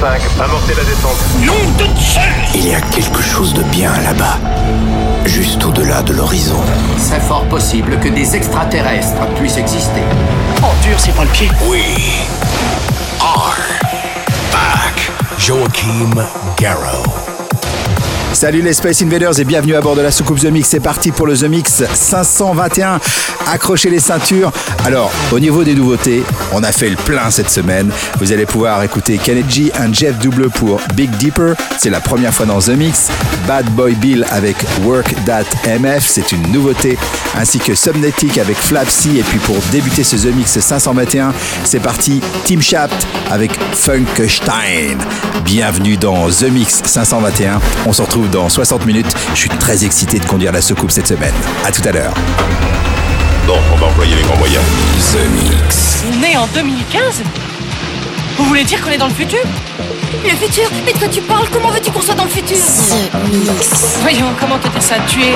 5, amorcez la descente. Nom de Zeus Il y a quelque chose de bien là-bas, juste au-delà de l'horizon. C'est fort possible que des extraterrestres puissent exister. Oh, dur, c'est pas le pied. We are back. Joachim Garrow. Salut les Space Invaders et bienvenue à bord de la soucoupe The Mix. C'est parti pour le The Mix 521. Accrochez les ceintures. Alors, au niveau des nouveautés, on a fait le plein cette semaine. Vous allez pouvoir écouter Kennedy un Jeff Double pour Big Deeper. C'est la première fois dans The Mix. Bad Boy Bill avec Work MF, c'est une nouveauté. Ainsi que Subnetic avec Flapsy. Et puis pour débuter ce The Mix 521, c'est parti. Team Shaft avec Funkstein. Bienvenue dans The Mix 521. On se retrouve dans 60 minutes. Je suis très excité de conduire la soucoupe cette semaine. À tout à l'heure. Bon, on va employer les grands moyens. The Mix. On est en 2015 Vous voulez dire qu'on est dans le futur? Le futur? Mais de quoi tu parles? Comment veux-tu qu'on soit dans le futur? Voyons, comment te dire ça Tu es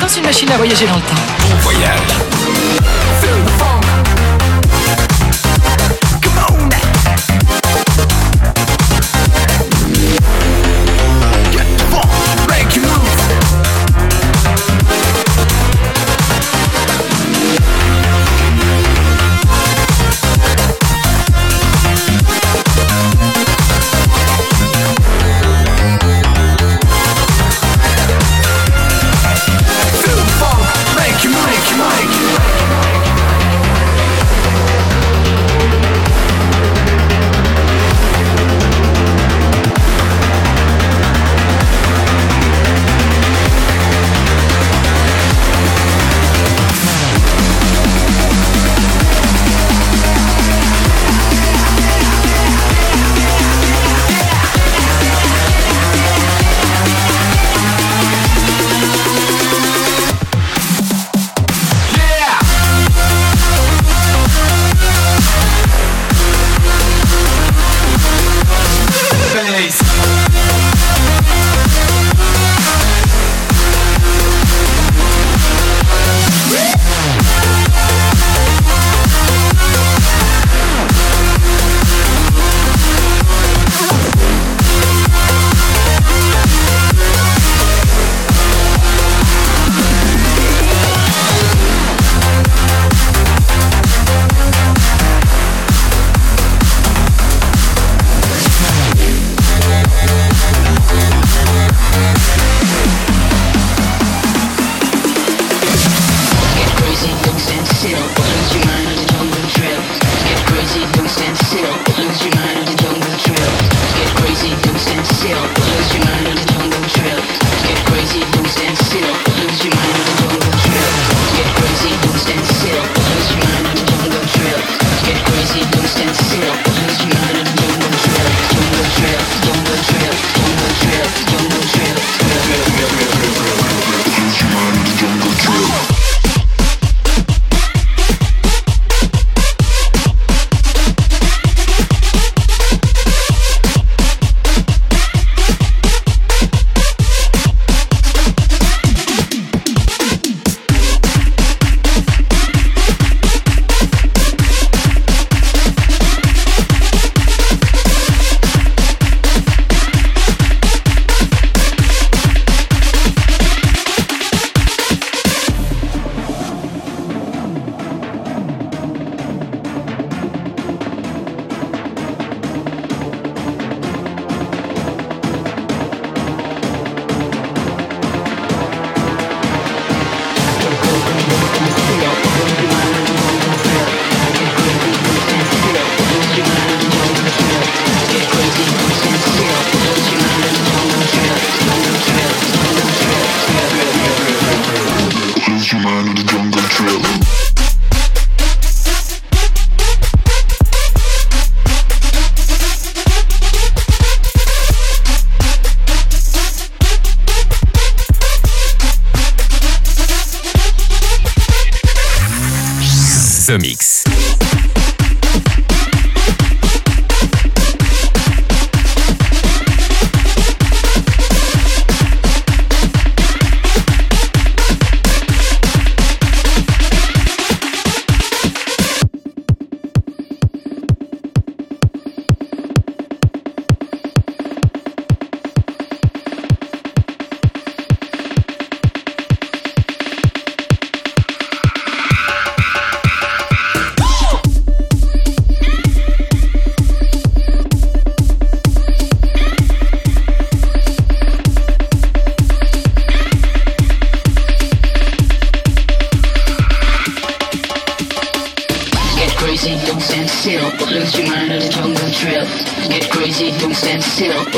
dans une machine à voyager dans le temps. On voyage.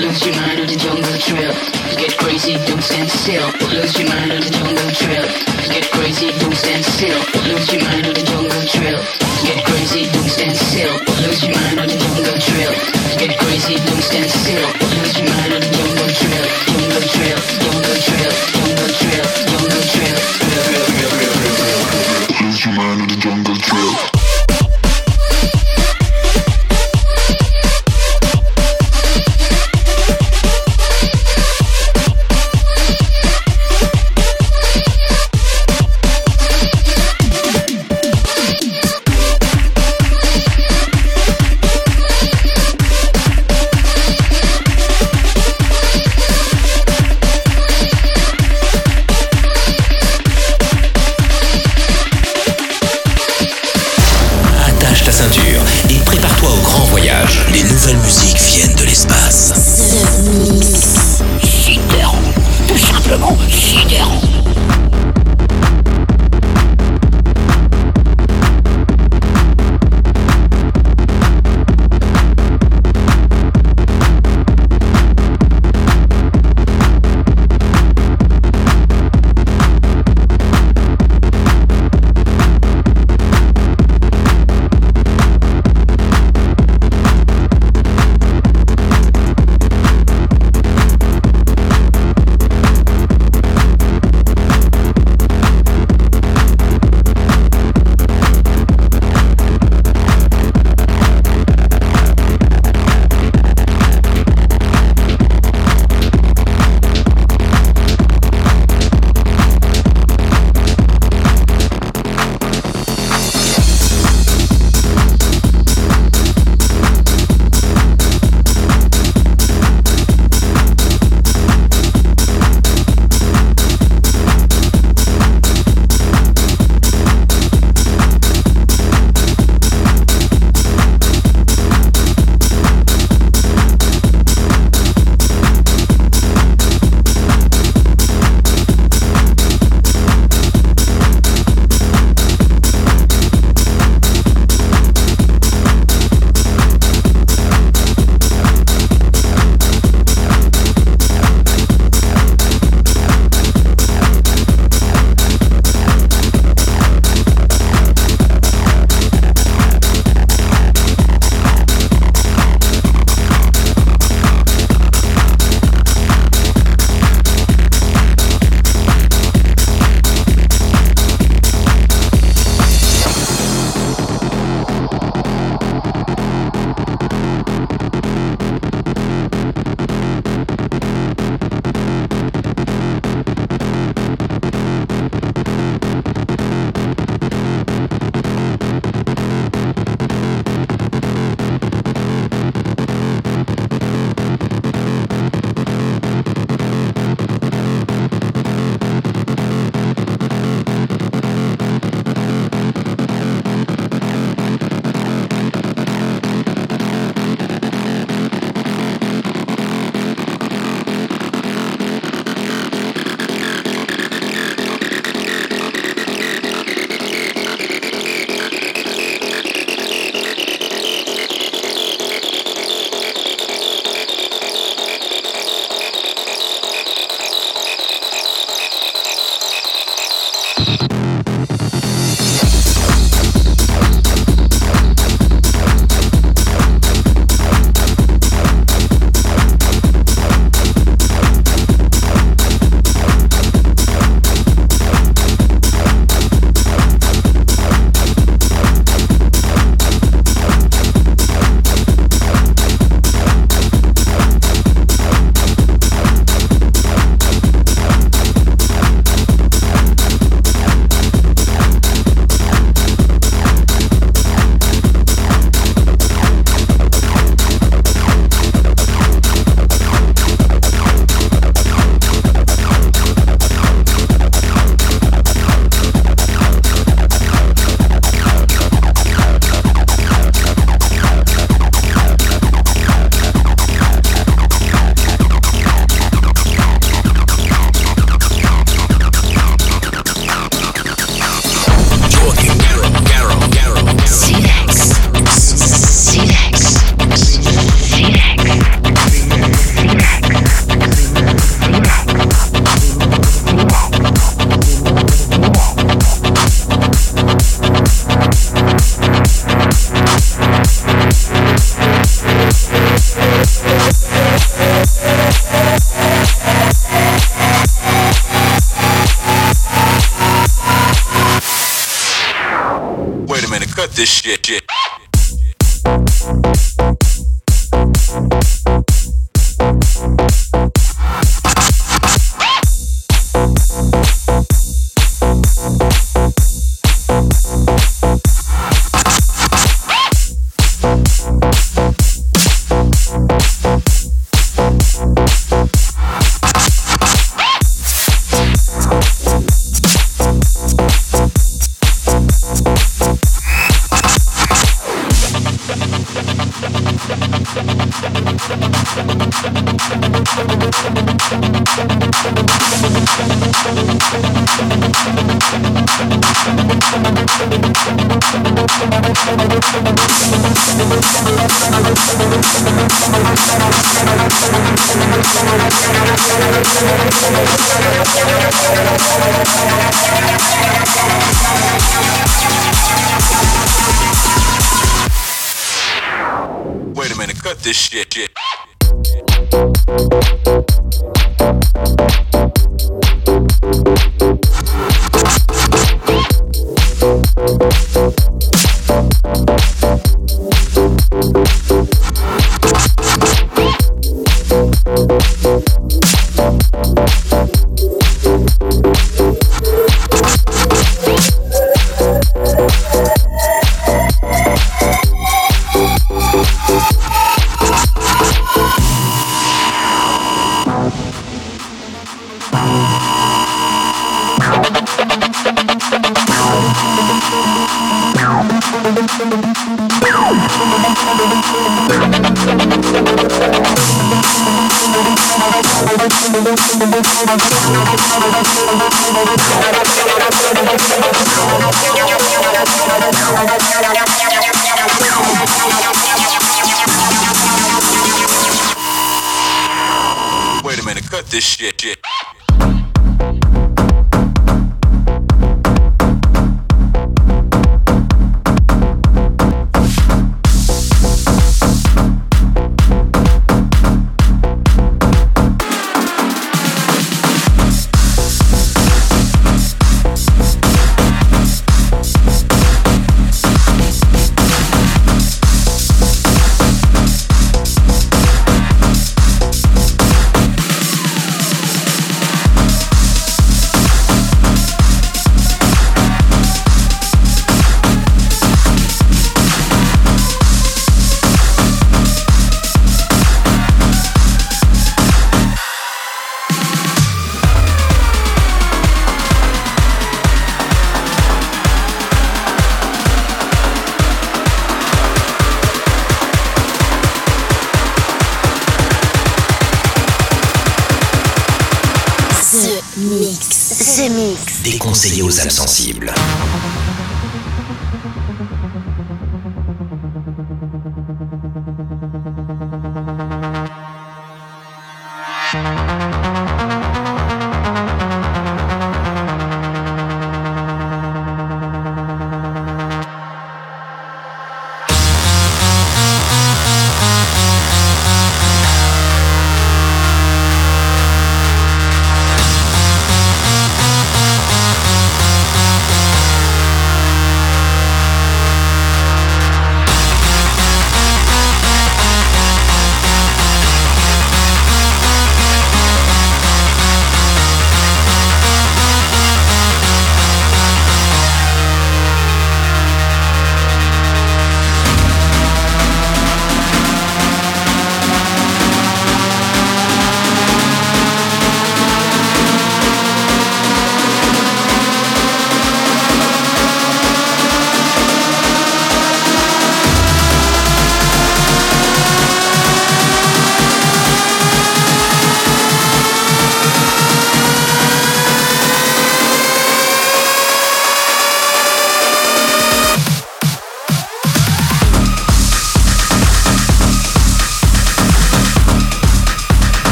Lose your mind on the jungle trail. Get crazy, don't stand still, lose your mind on the jungle trail. Get crazy, don't stand still, lose your mind on the jungle trail. Get crazy, don't stand still, lose your mind on the jungle trail. Get crazy, don't stand still, lose your mind on the jungle trail. Jungle trail, jungle trail, jungle trail,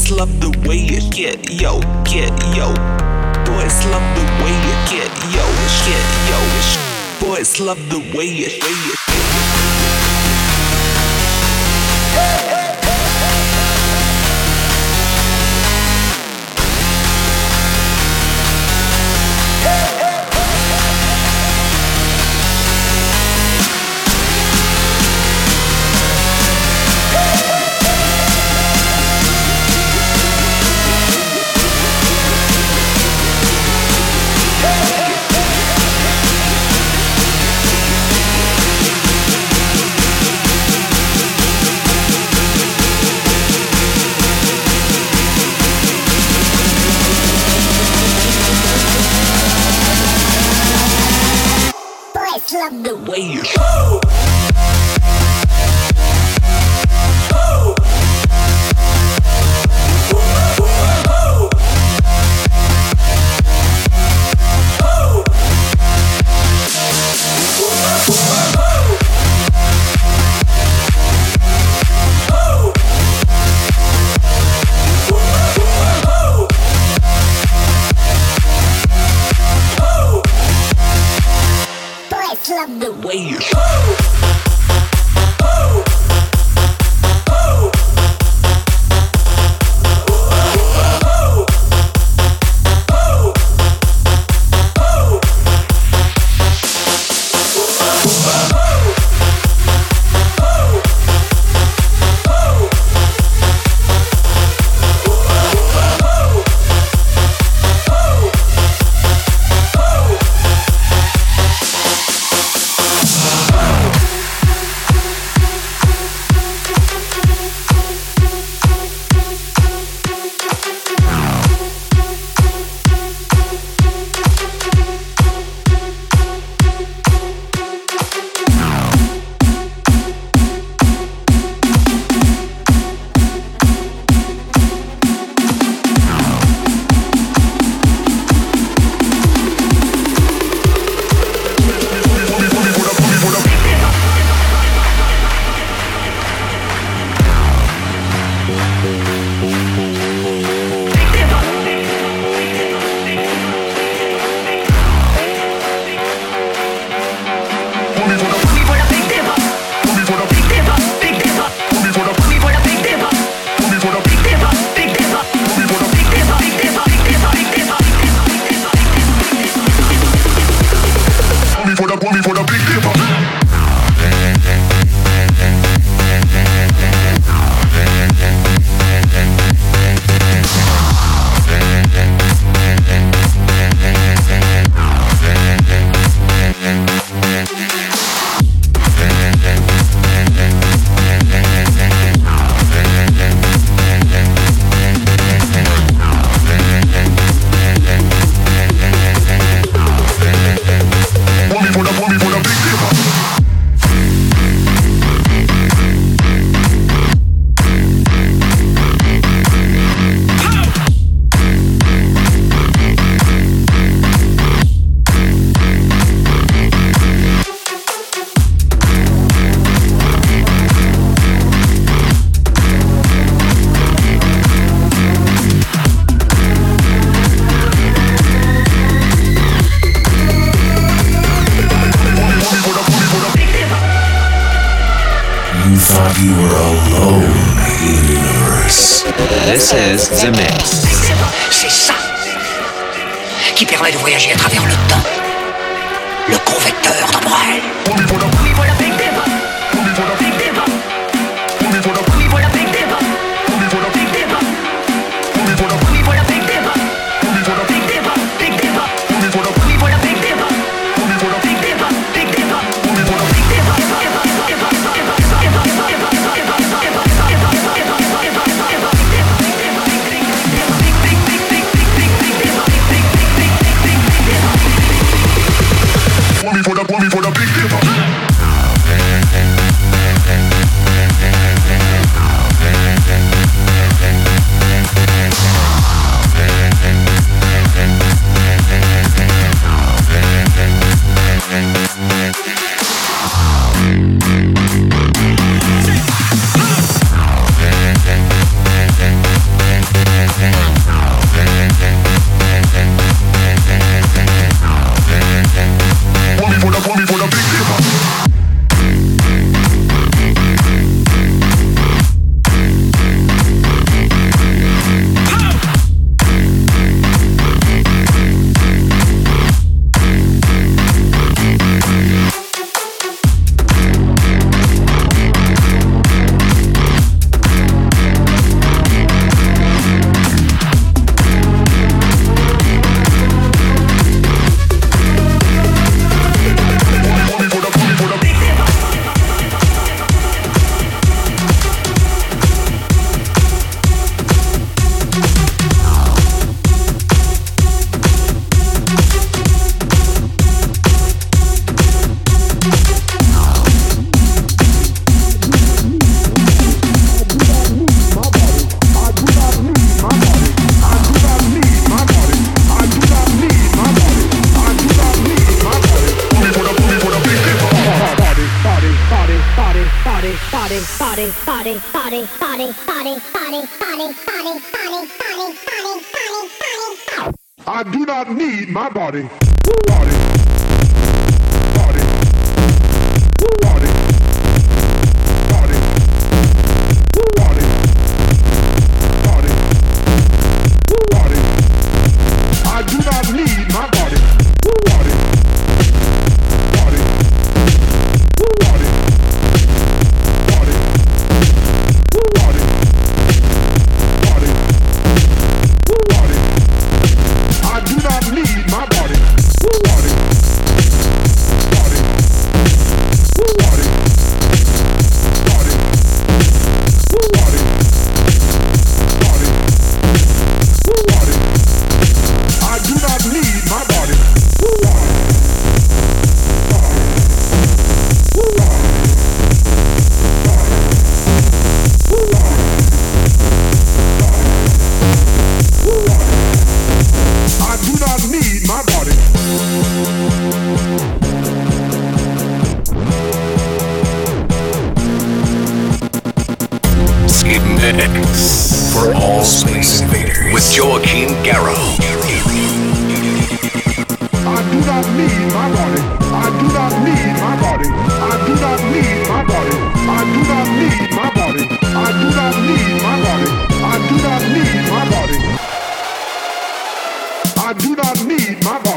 Boys love the way you get yo, get yo. Boys love the way you get yo, get yo. Boys love the way you, way you. Boys You thought you were alone, universe. This is The Mix. C'est ça qui permet de voyager à travers le temps.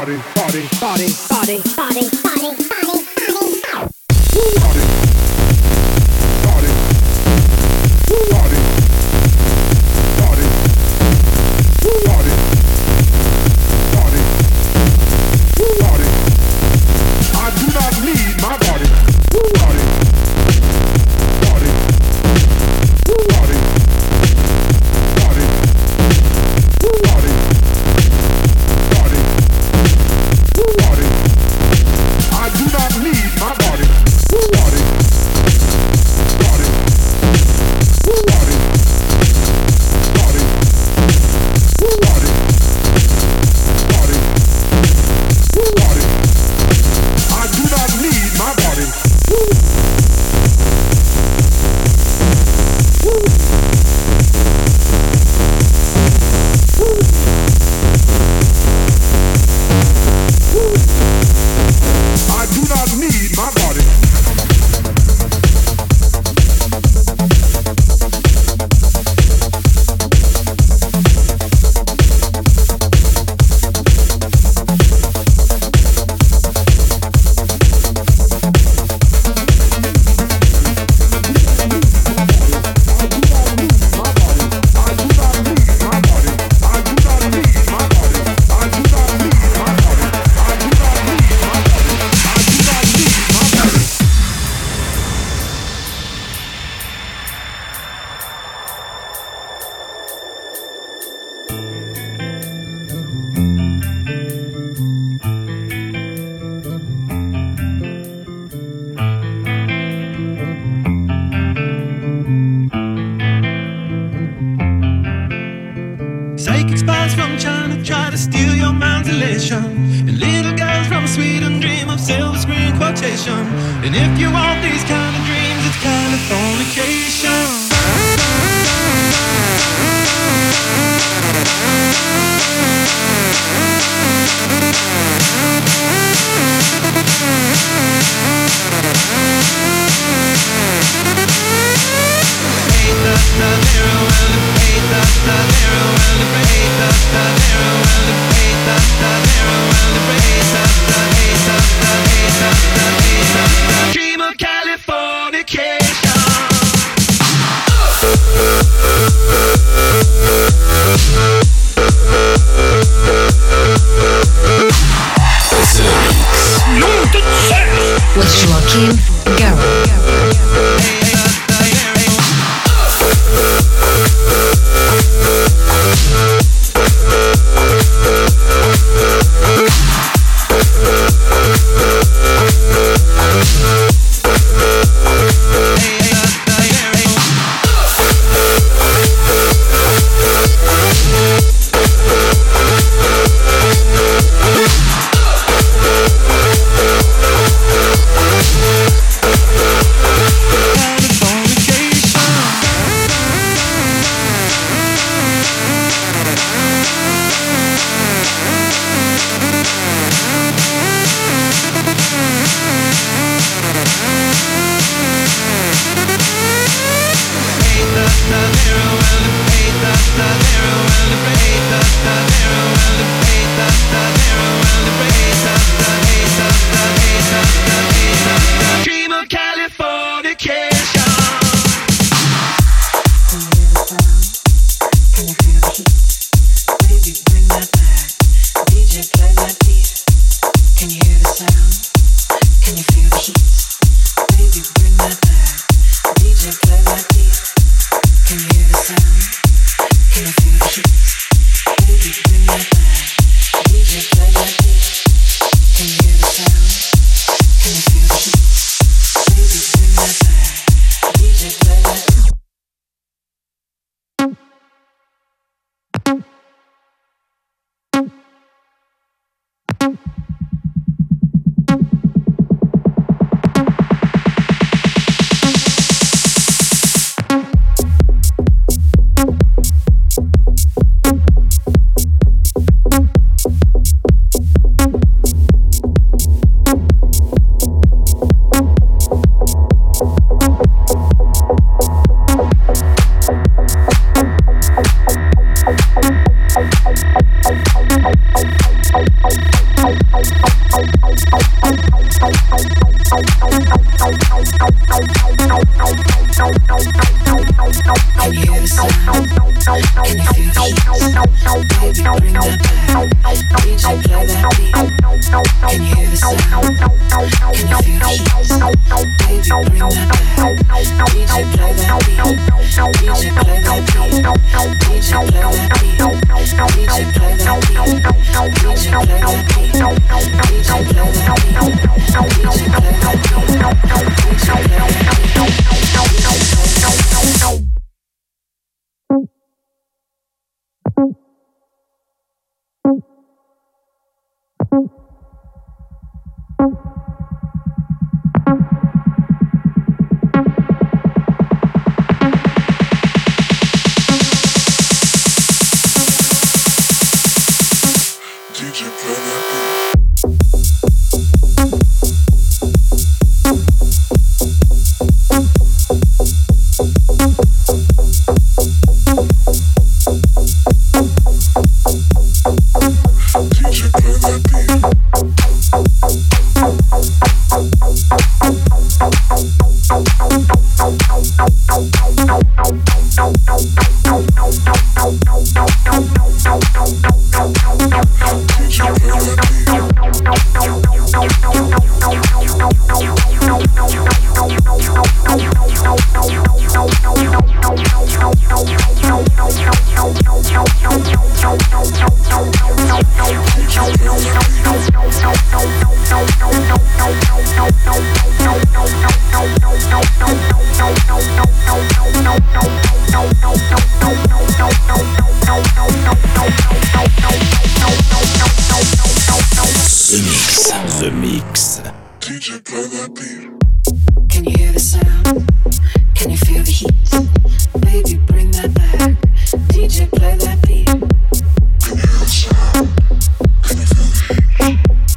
party, party, party, party, body. And if you want these kind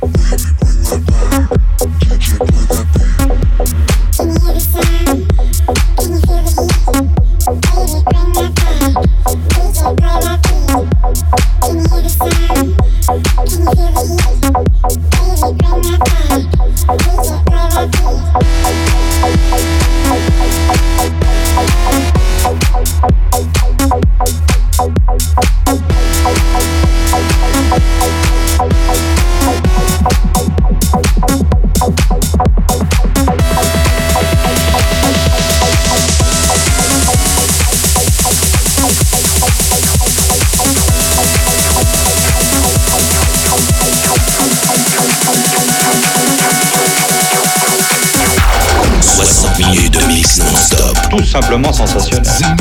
oh simplement sensationnel.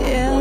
Yeah.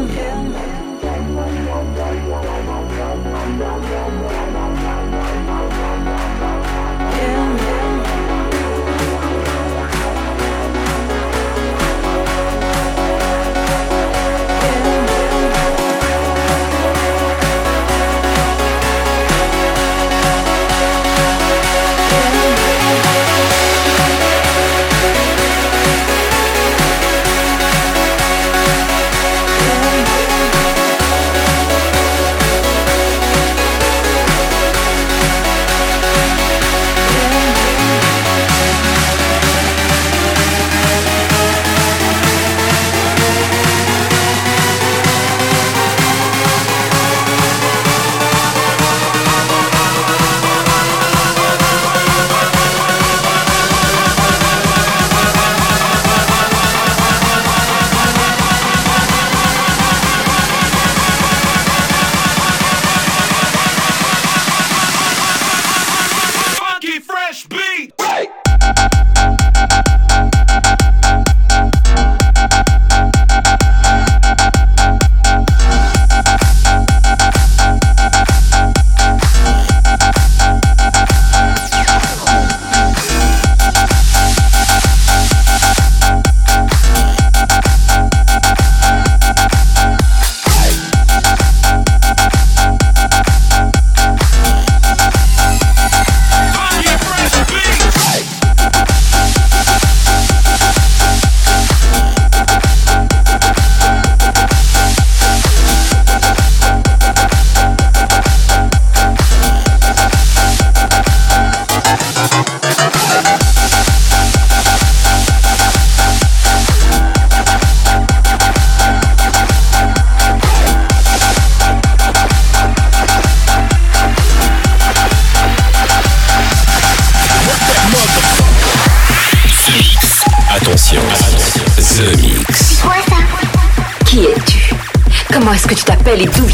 Est-ce que tu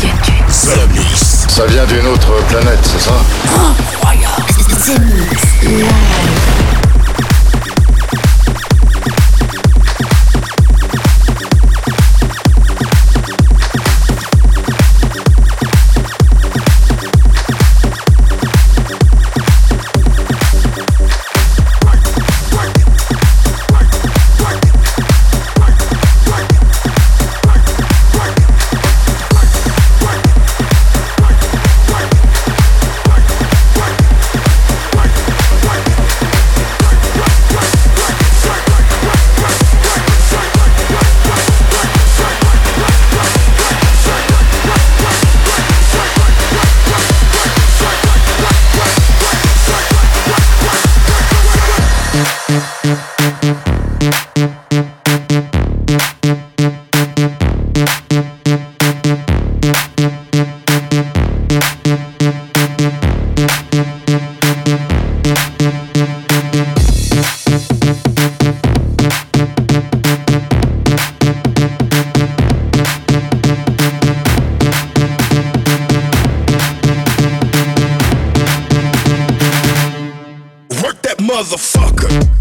motherfucker.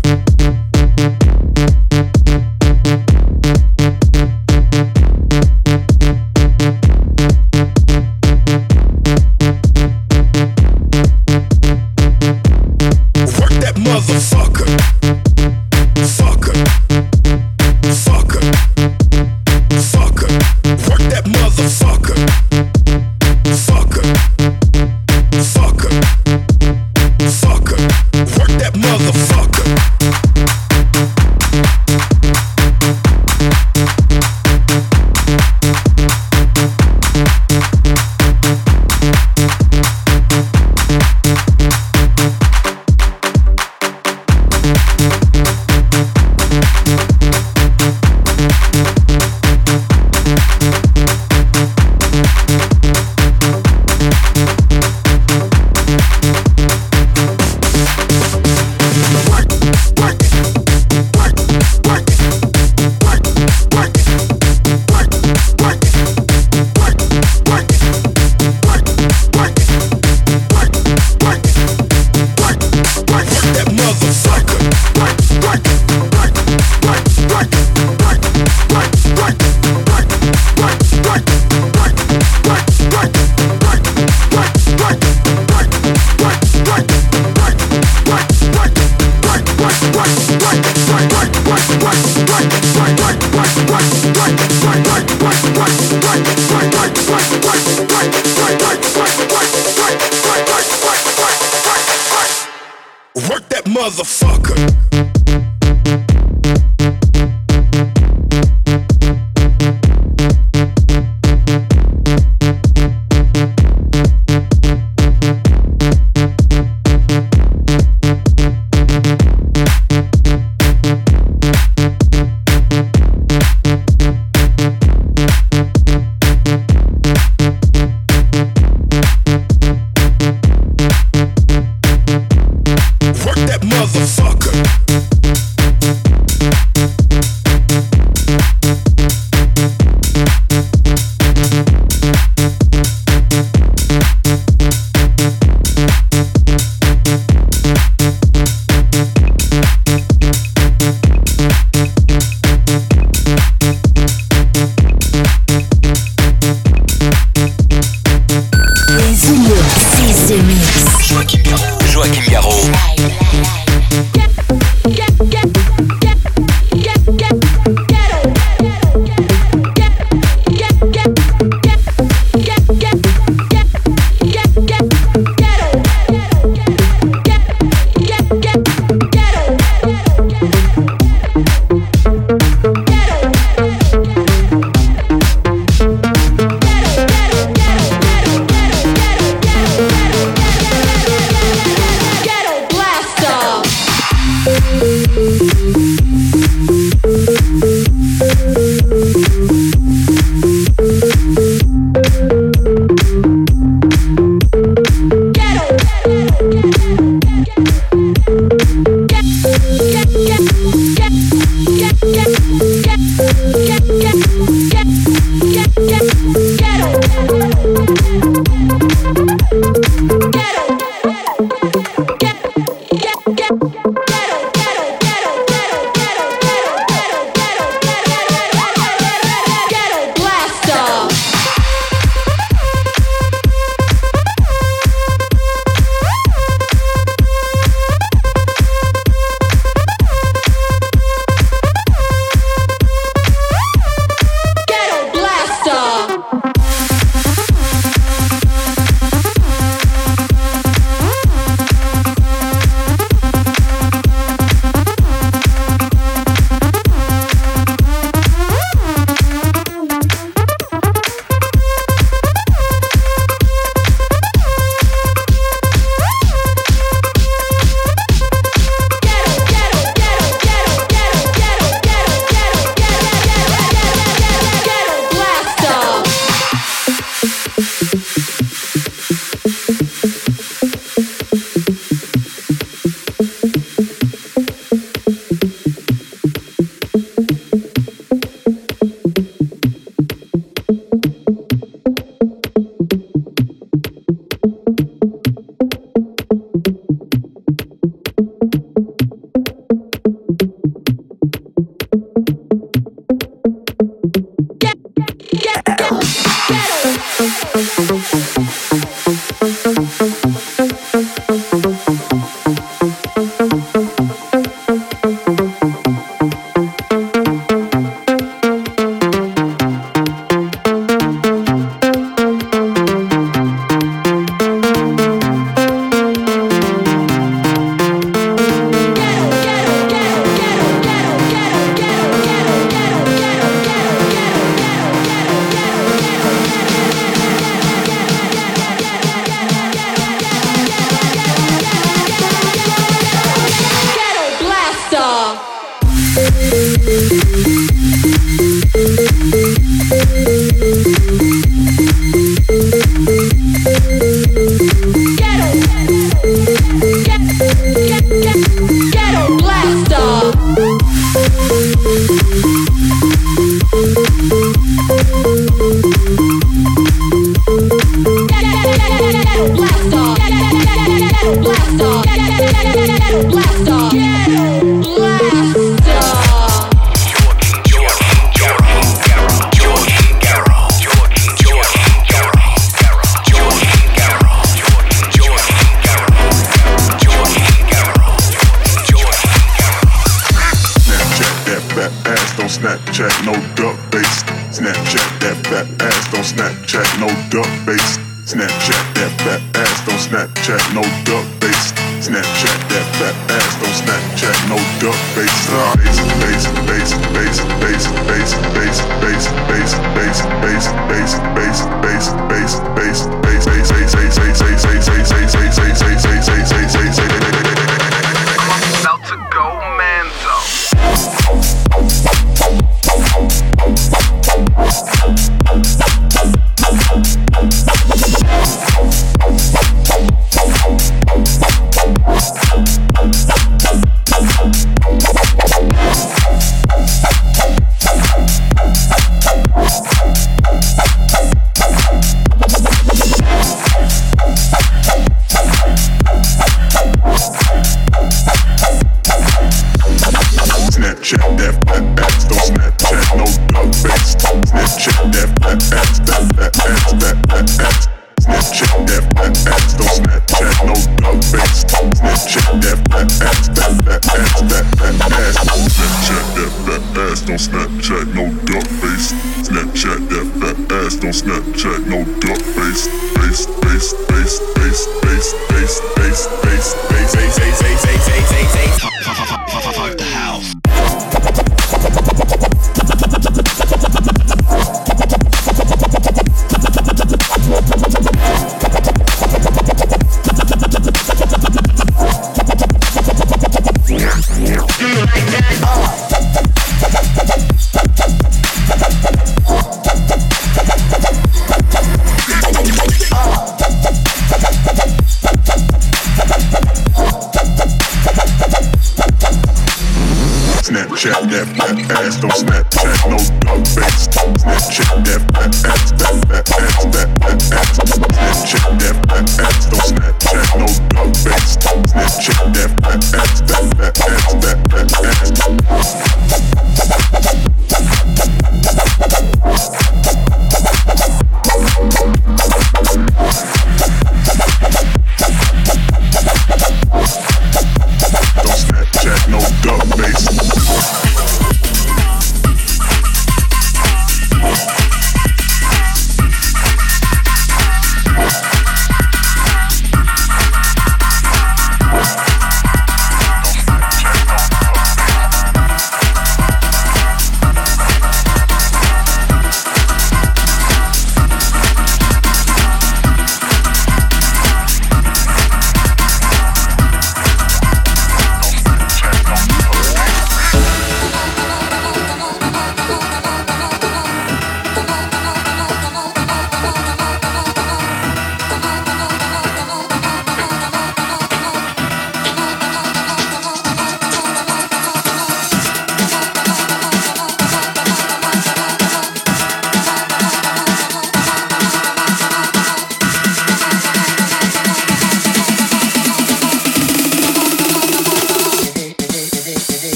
Work that motherfucker.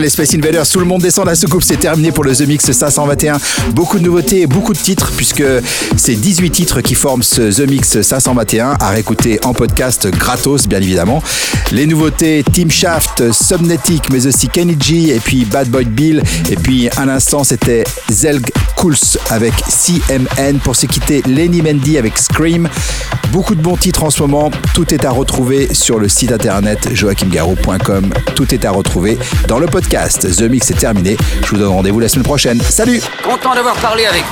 Les Space Invaders, tout le monde descend la soucoupe, c'est terminé pour le The Mix 521. Beaucoup de nouveautés beaucoup de titres, puisque c'est 18 titres qui forment ce The Mix 521, à réécouter en podcast gratos, bien évidemment. Les nouveautés, Team Shaft, Subnetic, mais aussi Kenny G, et puis Bad Boy Bill, et puis à l'instant, c'était Zelg Kools avec CMN. Pour se quitter, Lenny Mendy avec Scream. Beaucoup de bons titres en ce moment, tout est à retrouver sur le site internet joachimgarou.com. Tout est à retrouver dans le podcast. The Mix est terminé. Je vous donne rendez-vous la semaine prochaine. Salut Content d'avoir parlé avec.